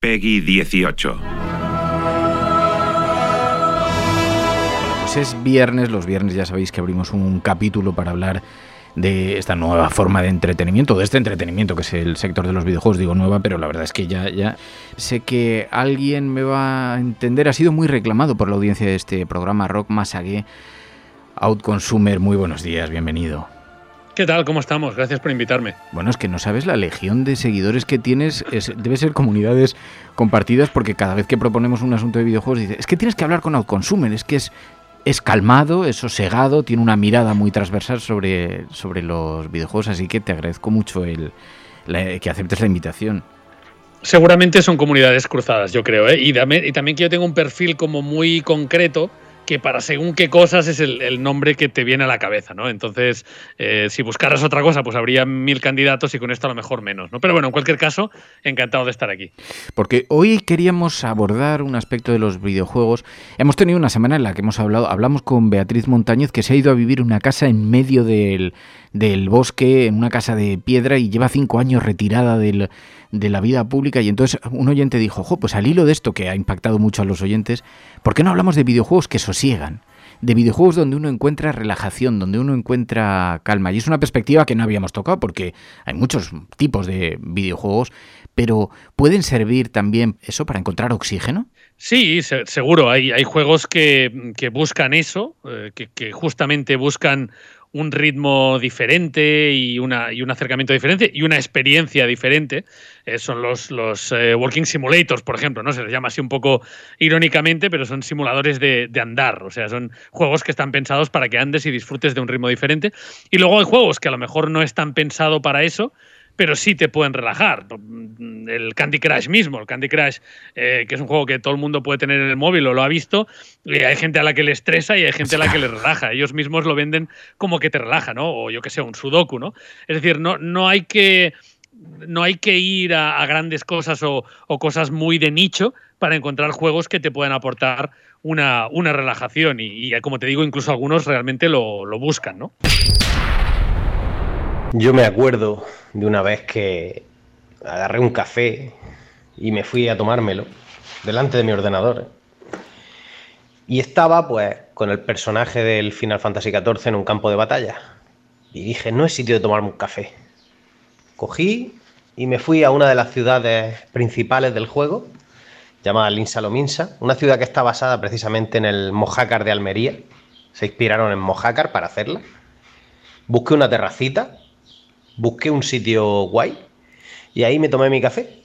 Peggy 18. Pues es viernes, los viernes ya sabéis que abrimos un capítulo para hablar de esta nueva forma de entretenimiento, de este entretenimiento que es el sector de los videojuegos, digo nueva, pero la verdad es que ya, ya sé que alguien me va a entender, ha sido muy reclamado por la audiencia de este programa Rock Masague, Outconsumer, muy buenos días, bienvenido. ¿Qué tal? ¿Cómo estamos? Gracias por invitarme. Bueno, es que no sabes la legión de seguidores que tienes, es, debe ser comunidades compartidas porque cada vez que proponemos un asunto de videojuegos dice, es que tienes que hablar con Outconsumer, es que es es calmado, es sosegado, tiene una mirada muy transversal sobre, sobre los videojuegos, así que te agradezco mucho el, que aceptes la invitación. Seguramente son comunidades cruzadas, yo creo, ¿eh? y, y también que yo tengo un perfil como muy concreto que para según qué cosas es el, nombre que te viene a la cabeza, ¿no? Entonces, eh, si buscaras otra cosa, pues habría mil candidatos y con esto a lo mejor menos, ¿no? Pero bueno, en cualquier caso, encantado de estar aquí. Porque hoy queríamos abordar un aspecto de los videojuegos. Hemos tenido una semana en la que hemos hablado, hablamos con Beatriz Montañez, que se ha ido a vivir una casa en medio del, del bosque, en una casa de piedra y lleva cinco años retirada del de la vida pública y entonces un oyente dijo, jo, pues al hilo de esto que ha impactado mucho a los oyentes, ¿por qué no hablamos de videojuegos que sosiegan? De videojuegos donde uno encuentra relajación, donde uno encuentra calma. Y es una perspectiva que no habíamos tocado porque hay muchos tipos de videojuegos, pero ¿pueden servir también eso para encontrar oxígeno? Sí, seguro. Hay, hay juegos que, buscan eso, eh, que, que justamente buscan un ritmo diferente y, una, y un acercamiento diferente y una experiencia diferente. Eh, son los, los eh, Walking Simulators, por ejemplo, ¿no? Se les llama así un poco irónicamente, pero son simuladores de, de, andar. O sea, son juegos que están pensados para que andes y disfrutes de un ritmo diferente. Y luego hay juegos que a lo mejor no están pensados para eso, pero sí te pueden relajar. El Candy Crush mismo, el Candy Crush, eh, que es un juego que todo el mundo puede tener en el móvil o lo ha visto, y hay gente a la que le estresa y hay gente a la que le relaja. Ellos mismos lo venden como que te relaja, ¿no? O yo que sé, un Sudoku, ¿no? Es decir, no, no hay que no hay que ir a, grandes cosas o, cosas muy de nicho para encontrar juegos que te puedan aportar una, una relajación y, y, como te digo, incluso algunos realmente lo, lo buscan, ¿no? Yo me acuerdo de una vez que agarré un café y me fui a tomármelo delante de mi ordenador. Y estaba pues con el personaje del Final Fantasy XIV en un campo de batalla. Y dije, no es sitio de tomarme un café. Cogí y me fui a una de las ciudades principales del juego, llamada Linsalominsa, una ciudad que está basada precisamente en el Mojácar de Almería. Se inspiraron en Mojácar para hacerla. Busqué una terracita busqué un sitio guay y ahí me tomé mi café,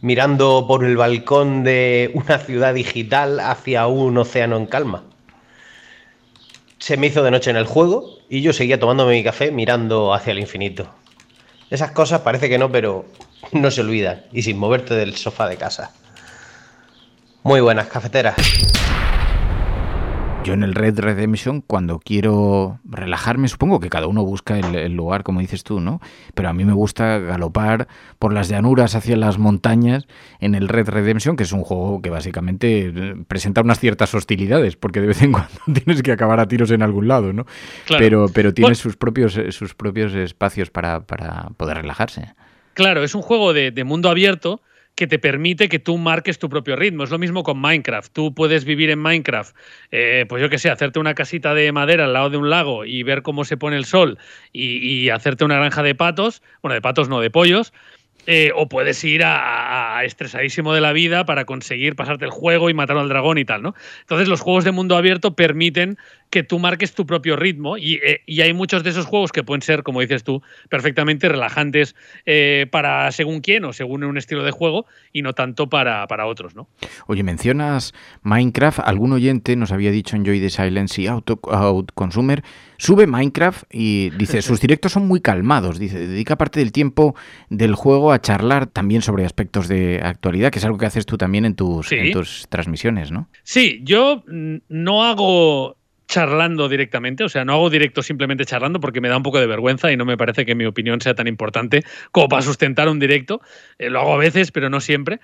mirando por el balcón de una ciudad digital hacia un océano en calma. Se me hizo de noche en el juego y yo seguía tomándome mi café mirando hacia el infinito. Esas cosas parece que no, pero no se olvidan y sin moverte del sofá de casa. Muy buenas cafeteras. Yo en el Red Redemption, cuando quiero relajarme, supongo que cada uno busca el, lugar, como dices tú, ¿no? Pero a mí me gusta galopar por las llanuras hacia las montañas en el Red Redemption, que es un juego que básicamente eh, presenta unas ciertas hostilidades, porque de vez en cuando tienes que acabar a tiros en algún lado, ¿no? Pero, pero tiene sus, propios, eh, sus propios espacios para, poder relajarse. Claro, es un juego de mundo abierto que te permite que tú marques tu propio ritmo. Es lo mismo con Minecraft. Tú puedes vivir en Minecraft, eh, pues yo qué sé, hacerte una casita de madera al lado de un lago y ver cómo se pone el sol y, hacerte una granja de patos, bueno, de patos no, de pollos. eh, o puedes ir a, estresadísimo de la vida para conseguir pasarte el juego y matar al dragón y tal, ¿no? Entonces los juegos de mundo abierto permiten que tú marques tu propio ritmo y, eh, hay muchos de esos juegos que pueden ser, como dices tú, perfectamente relajantes eh, para según quién o según un estilo de juego y no tanto para, para otros, ¿no? Oye, mencionas Minecraft, algún oyente nos había dicho en Joy the Silence y Auto, Out Consumer, sube Minecraft y dice, sus directos son muy calmados, dice, dedica parte del tiempo del juego a charlar también sobre aspectos de actualidad, que es algo que haces tú también en tus, en tus transmisiones, ¿no? Sí, yo no hago charlando directamente, o sea, no hago directo simplemente charlando porque me da un poco de vergüenza y no me parece que mi opinión sea tan importante como para sustentar un directo. Eh, lo hago a veces, pero no siempre.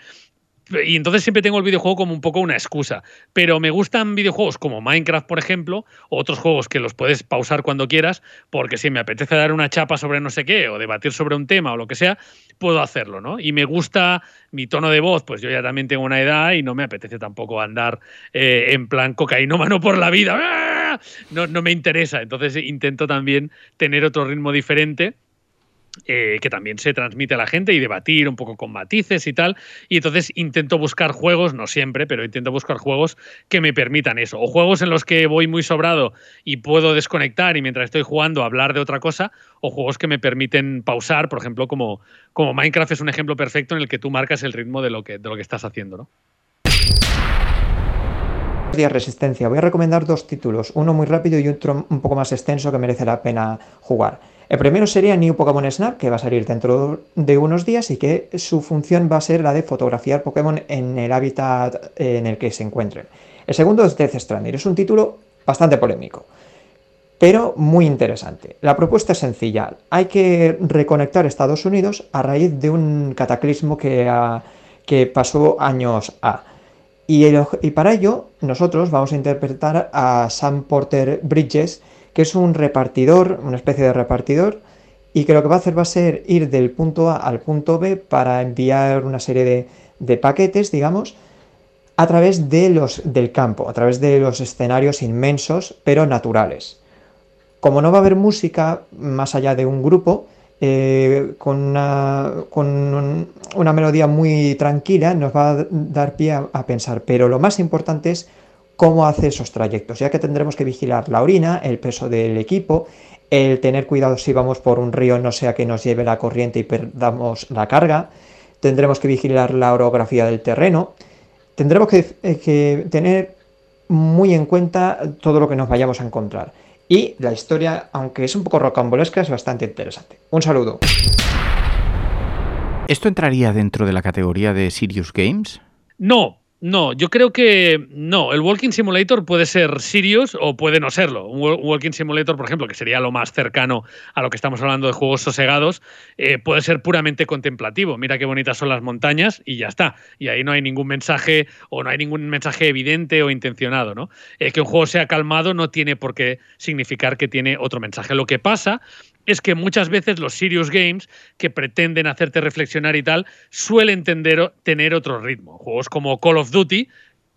Y entonces siempre tengo el videojuego como un poco una excusa. Pero me gustan videojuegos como Minecraft, por ejemplo, o otros juegos que los puedes pausar cuando quieras, porque si me apetece dar una chapa sobre no sé qué, o debatir sobre un tema o lo que sea, puedo hacerlo, ¿no? Y me gusta mi tono de voz, pues yo ya también tengo una edad y no me apetece tampoco andar eh, en plan cocainómano por la vida. ¡Ah! No, no me interesa. Entonces intento también tener otro ritmo diferente eh, que también se transmite a la gente y debatir un poco con matices y tal. Y entonces intento buscar juegos, no siempre, pero intento buscar juegos que me permitan eso. O juegos en los que voy muy sobrado y puedo desconectar y mientras estoy jugando hablar de otra cosa. O juegos que me permiten pausar, por ejemplo, como, como Minecraft es un ejemplo perfecto en el que tú marcas el ritmo de lo que, de lo que estás haciendo, ¿no? Día Resistencia. Voy a recomendar dos títulos, uno muy rápido y otro un poco más extenso que merece la pena jugar. El primero sería New Pokémon Snap, que va a salir dentro de unos días y que su función va a ser la de fotografiar Pokémon en el hábitat en el que se encuentren. El segundo es Death Stranding, es un título bastante polémico, pero muy interesante. La propuesta es sencilla, hay que reconectar Estados Unidos a raíz de un cataclismo que, que pasó años A. Y, para ello nosotros vamos a interpretar a Sam Porter Bridges, que es un repartidor, una especie de repartidor, y que lo que va a hacer va a ser ir del punto A al punto B para enviar una serie de, paquetes, digamos, a través de los, del campo, a través de los escenarios inmensos, pero naturales. Como no va a haber música más allá de un grupo, eh, con, una, melodía muy tranquila, nos va a dar pie a pensar. Pero lo más importante es cómo hace esos trayectos, ya que tendremos que vigilar la orina, el peso del equipo, el tener cuidado si vamos por un río no sea que nos lleve la corriente y perdamos la carga, tendremos que vigilar la orografía del terreno, tendremos que, eh, que tener muy en cuenta todo lo que nos vayamos a encontrar. Y la historia, aunque es un poco rocambolesca, es bastante interesante. Un saludo. ¿Esto entraría dentro de la categoría de Serious Games? No, no, yo creo que no. El Walking Simulator puede ser serious o puede no serlo. Un Walking Simulator, por ejemplo, que sería lo más cercano a lo que estamos hablando de juegos sosegados, eh, puede ser puramente contemplativo. Mira qué bonitas son las montañas y ya está. Y ahí no hay ningún mensaje o no hay ningún mensaje evidente o intencionado. ¿no? Eh, que un juego sea calmado no tiene por qué significar que tiene otro mensaje. Lo que pasa es que muchas veces los serious games que pretenden hacerte reflexionar y tal suelen tender, tener otro ritmo. Juegos como Call of Duty,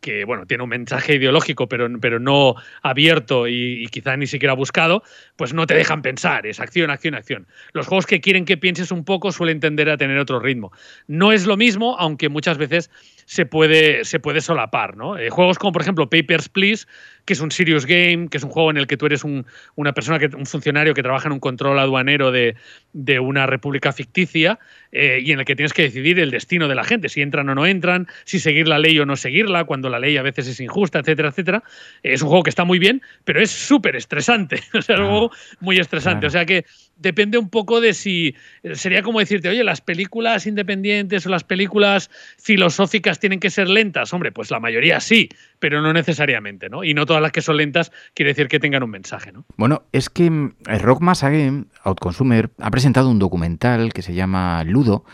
que bueno, tiene un mensaje ideológico, pero, pero no abierto y, y, quizá ni siquiera buscado, pues no te dejan pensar, es acción, acción, acción. Los juegos que quieren que pienses un poco suelen tender a tener otro ritmo. No es lo mismo, aunque muchas veces se puede, se puede solapar. ¿no? Eh, juegos como, por ejemplo, Papers, Please, que es un serious game, que es un juego en el que tú eres un, una persona, que, un funcionario que trabaja en un control aduanero de, de una república ficticia eh, y en el que tienes que decidir el destino de la gente, si entran o no entran, si seguir la ley o no seguirla, cuando la ley a veces es injusta, etcétera, etcétera. Es un juego que está muy bien, pero es súper estresante. o sea, es un juego muy estresante. O sea que depende un poco de si sería como decirte, oye, las películas independientes o las películas filosóficas tienen que ser lentas. Hombre, pues la mayoría sí, pero no necesariamente, ¿no? Y no todas las que son lentas quiere decir que tengan un mensaje, ¿no? Bueno, es que eh, Rock Game, Outconsumer, ha presentado un documental que se llama Ludo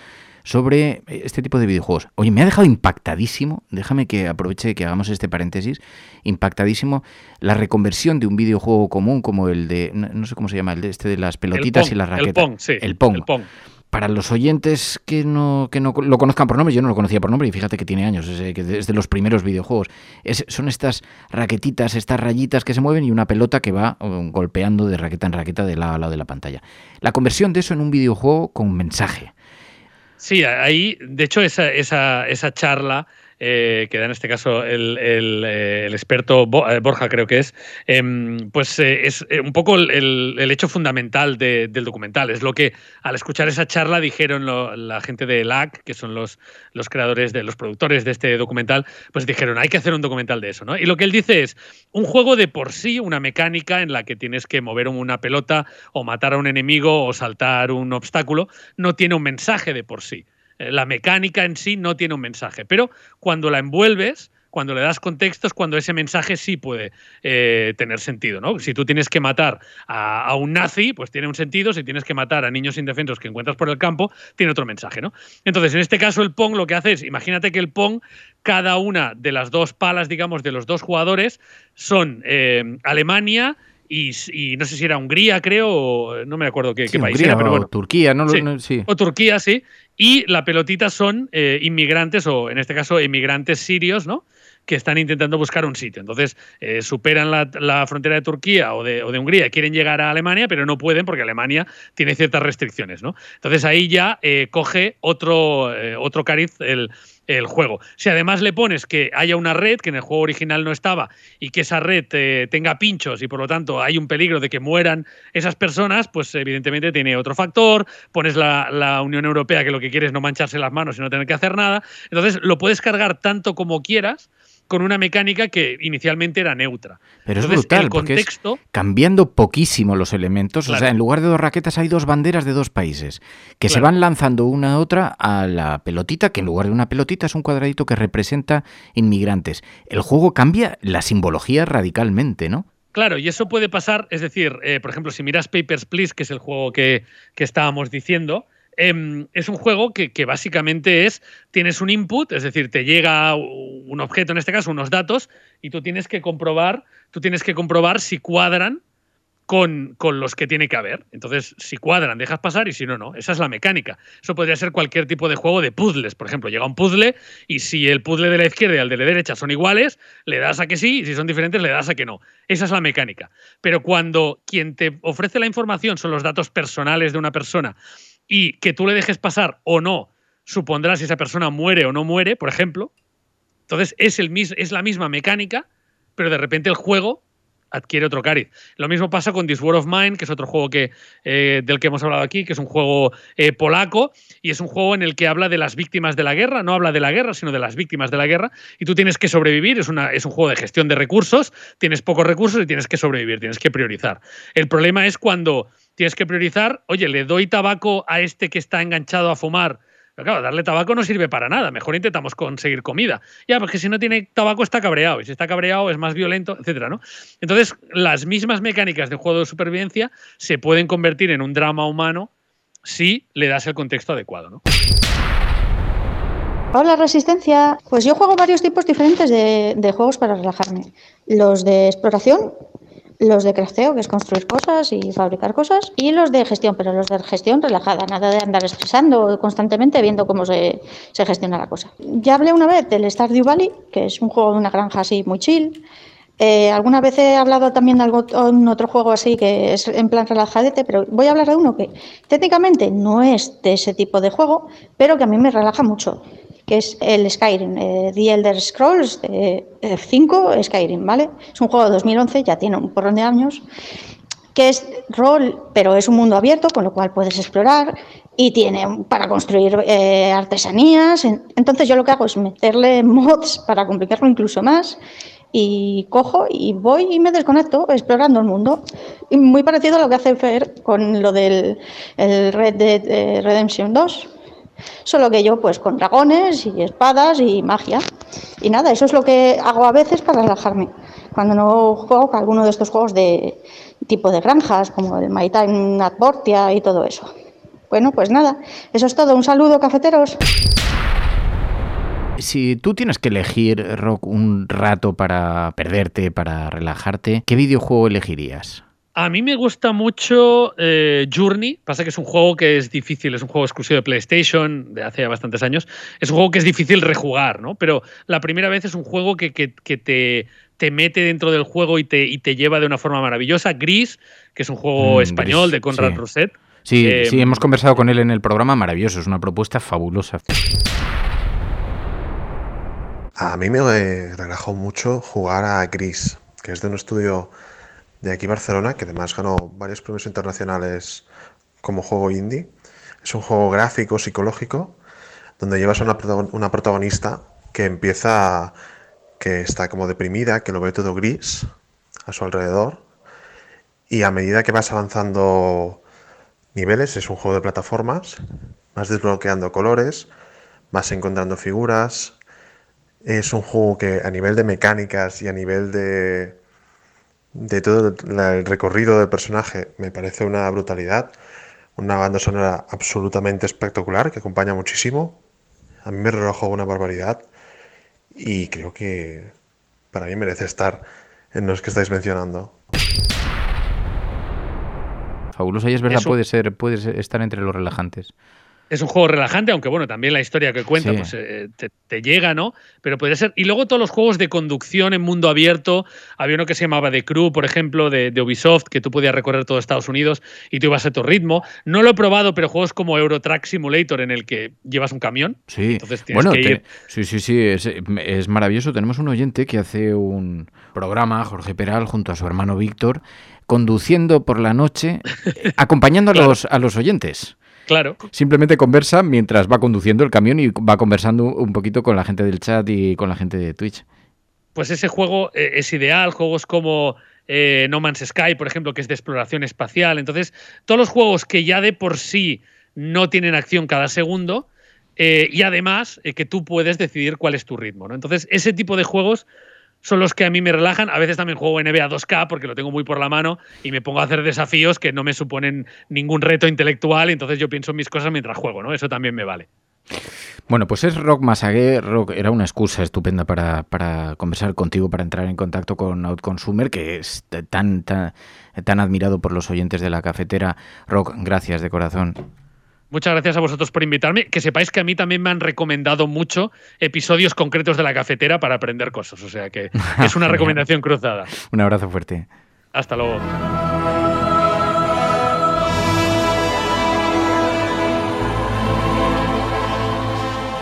sobre este tipo de videojuegos. Oye, me ha dejado impactadísimo, déjame que aproveche que hagamos este paréntesis, impactadísimo la reconversión de un videojuego común como el de, no, sé cómo se llama, el de este de las pelotitas y las raquetas. El Pong, sí. El Pong. Para los oyentes que no, que no lo conozcan por nombre, yo no lo conocía por nombre y fíjate que tiene años, es, de los primeros videojuegos. son estas raquetitas, estas rayitas que se mueven y una pelota que va um, golpeando de raqueta en raqueta de lado a lado de la pantalla. La conversión de eso en un videojuego con mensaje Sí, ahí, de hecho, esa, esa, esa charla eh, que da en este caso el, eh, experto eh, Borja, creo que es, em, pues es un poco el, hecho fundamental del documental. Es lo que al escuchar esa charla dijeron la gente de LAC, que son los, los creadores, de los productores de este documental, pues dijeron, hay que hacer un documental de eso. ¿no? Y lo que él dice es, un juego de por sí, una mecánica en la que tienes que mover una pelota o matar a un enemigo o saltar un obstáculo, no tiene un mensaje de por sí. Eh, la mecánica en sí no tiene un mensaje, pero cuando la envuelves, cuando le das contextos, cuando ese mensaje sí puede eh, tener sentido. ¿no? Si tú tienes que matar a, un nazi, pues tiene un sentido. Si tienes que matar a niños indefensos que encuentras por el campo, tiene otro mensaje. ¿no? Entonces, en este caso, el Pong lo que hace es, imagínate que el Pong, cada una de las dos palas, digamos, de los dos jugadores, son eh, Alemania, y, no sé si era Hungría, creo, o no me acuerdo qué, país era, pero bueno. Turquía, ¿no? Sí, O Turquía, sí. Y la pelotita son eh, inmigrantes, o en este caso, inmigrantes sirios, ¿no? que están intentando buscar un sitio. Entonces, eh, superan la, frontera de Turquía o de, o de, Hungría, quieren llegar a Alemania, pero no pueden porque Alemania tiene ciertas restricciones. ¿no? Entonces ahí ya eh, coge otro, otro cariz el, el juego. Si además le pones que haya una red que en el juego original no estaba y que esa red eh, tenga pinchos y por lo tanto hay un peligro de que mueran esas personas, pues evidentemente tiene otro factor. Pones la, la Unión Europea que lo que quiere es no mancharse las manos y no tener que hacer nada. Entonces lo puedes cargar tanto como quieras con una mecánica que inicialmente era neutra. Pero es brutal, porque cambiando poquísimo los elementos. O sea, en lugar de dos raquetas hay dos banderas de dos países que se van lanzando una a otra a la pelotita, que en lugar de una pelotita es un cuadradito que representa inmigrantes. El juego cambia la simbología radicalmente, ¿no? Claro, y eso puede pasar, es decir, eh, por ejemplo, si miras Papers, Please, que es el juego que, que estábamos diciendo, Em, es un juego que, básicamente es, tienes un input, es decir, te llega un objeto, en este caso unos datos, y tú tienes que comprobar, tú tienes que comprobar si cuadran con, con, los que tiene que haber. Entonces, si cuadran, dejas pasar y si no, no. Esa es la mecánica. Eso podría ser cualquier tipo de juego de puzzles. Por ejemplo, llega un puzzle y si el puzzle de la izquierda y el de la derecha son iguales, le das a que sí y si son diferentes, le das a que no. Esa es la mecánica. Pero cuando quien te ofrece la información son los datos personales de una persona y que tú le dejes pasar o no supondrá si esa persona muere o no muere, por ejemplo. Entonces es, el, es la misma mecánica, pero de repente el juego adquiere otro cariz. Lo mismo pasa con This War of Mine, que es otro juego que, eh, del que hemos hablado aquí, que es un juego eh, polaco, y es un juego en el que habla de las víctimas de la guerra, no habla de la guerra, sino de las víctimas de la guerra, y tú tienes que sobrevivir, es, una, es un juego de gestión de recursos, tienes pocos recursos y tienes que sobrevivir, tienes que priorizar. El problema es cuando tienes que priorizar, oye, le doy tabaco a este que está enganchado a fumar. Pero claro, darle tabaco no sirve para nada. Mejor intentamos conseguir comida. Ya, porque si no tiene tabaco está cabreado. Y si está cabreado es más violento, etcétera, ¿no? Entonces, las mismas mecánicas de juego de supervivencia se pueden convertir en un drama humano si le das el contexto adecuado, ¿no? Hola Resistencia, pues yo juego varios tipos diferentes de, de juegos para relajarme. Los de exploración, los de crafteo, que es construir cosas y fabricar cosas, y los de gestión, pero los de gestión relajada, nada de andar estresando constantemente viendo cómo se, se gestiona la cosa. Ya hablé una vez del Stardew Valley, que es un juego de una granja así muy chill. Eh, alguna vez he hablado también de algo, un otro juego así que es en plan relajadete, pero voy a hablar de uno que técnicamente no es de ese tipo de juego, pero que a mí me relaja mucho que es el Skyrim, eh, The Elder Scrolls 5 eh, Skyrim, ¿vale? Es un juego de 2011, ya tiene un porrón de años, que es rol, pero es un mundo abierto, con lo cual puedes explorar y tiene para construir eh, artesanías. Entonces yo lo que hago es meterle mods para complicarlo incluso más y cojo y voy y me desconecto explorando el mundo. Y muy parecido a lo que hace Fer con lo del Red Dead Redemption 2 Solo que yo pues con dragones y espadas y magia. Y nada, eso es lo que hago a veces para relajarme. Cuando no juego alguno de estos juegos de tipo de granjas, como el My Time at Bortia y todo eso. Bueno, pues nada, eso es todo. Un saludo, cafeteros. Si tú tienes que elegir, Rock, un rato para perderte, para relajarte, ¿qué videojuego elegirías? A mí me gusta mucho eh, Journey. Pasa que es un juego que es difícil, es un juego exclusivo de PlayStation de hace bastantes años. Es un juego que es difícil rejugar, ¿no? Pero la primera vez es un juego que, te, te, mete dentro del juego y te, y te lleva de una forma maravillosa. Gris, que es un juego mm, español de Conrad Roset Sí, Eh, sí, hemos conversado con él en el programa, maravilloso, es una propuesta fabulosa. A mí me relajó mucho jugar a Gris, que es de un estudio de aquí Barcelona, que además ganó varios premios internacionales como juego indie. Es un juego gráfico, psicológico, donde llevas a una, una protagonista que empieza, que está como deprimida, que lo ve todo gris a su alrededor. Y a medida que vas avanzando niveles, es un juego de plataformas, vas desbloqueando colores, vas encontrando figuras. Es un juego que a nivel de mecánicas y a nivel de, de todo el recorrido del personaje me parece una brutalidad. Una banda sonora absolutamente espectacular que acompaña muchísimo. A mí me relajó una barbaridad y creo que para mí merece estar en los que estáis mencionando. Fabulosa y es verdad, Eso- puede ser, puede estar entre los relajantes. Es un juego relajante, aunque bueno, también la historia que cuenta Sí. pues, eh, te, te llega, ¿no? Pero podría ser. Y luego todos los juegos de conducción en mundo abierto. Había uno que se llamaba The Crew, por ejemplo, de, de Ubisoft, que tú podías recorrer todo Estados Unidos y tú ibas a tu ritmo. No lo he probado, pero juegos como Euro Truck Simulator, en el que llevas un camión. Sí, Entonces tienes bueno, que te- ir. sí, sí, sí, es, es maravilloso. Tenemos un oyente que hace un programa, Jorge Peral, junto a su hermano Víctor, conduciendo por la noche, acompañando a, los, a los oyentes. Claro. Simplemente conversa mientras va conduciendo el camión y va conversando un poquito con la gente del chat y con la gente de Twitch. Pues ese juego eh, es ideal. Juegos como eh, No Man's Sky, por ejemplo, que es de exploración espacial. Entonces, todos los juegos que ya de por sí no tienen acción cada segundo. eh, y además eh, que tú puedes decidir cuál es tu ritmo. ¿no? Entonces, ese tipo de juegos son los que a mí me relajan. A veces también juego NBA 2K porque lo tengo muy por la mano y me pongo a hacer desafíos que no me suponen ningún reto intelectual. entonces yo pienso en mis cosas mientras juego, ¿no? Eso también me vale. Bueno, pues es Rock Masagué. Rock era una excusa estupenda para, para conversar contigo, para entrar en contacto con Outconsumer, que es tan, tan, tan admirado por los oyentes de la cafetera. Rock, gracias de corazón. Muchas gracias a vosotros por invitarme. Que sepáis que a mí también me han recomendado mucho episodios concretos de la cafetera para aprender cosas. O sea que es una recomendación cruzada. Un abrazo fuerte. Hasta luego.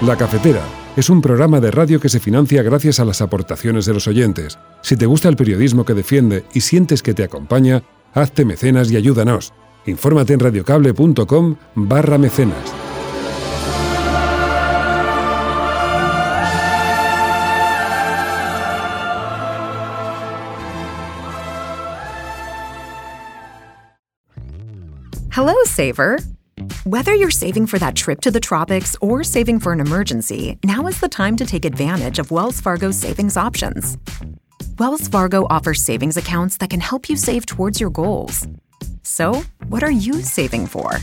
La Cafetera es un programa de radio que se financia gracias a las aportaciones de los oyentes. Si te gusta el periodismo que defiende y sientes que te acompaña, hazte mecenas y ayúdanos. Infórmate en radiocable.com barra mecenas. Hello, Saver. Whether you're saving for that trip to the tropics or saving for an emergency, now is the time to take advantage of Wells Fargo's savings options. Wells Fargo offers savings accounts that can help you save towards your goals. So, what are you saving for?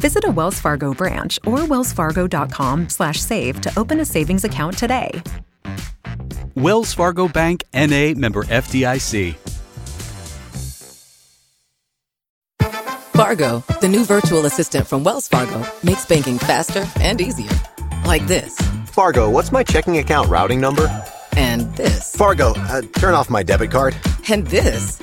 Visit a Wells Fargo branch or wellsfargo.com/save to open a savings account today. Wells Fargo Bank NA member FDIC. Fargo, the new virtual assistant from Wells Fargo, makes banking faster and easier. Like this. Fargo, what's my checking account routing number? And this. Fargo, uh, turn off my debit card. And this.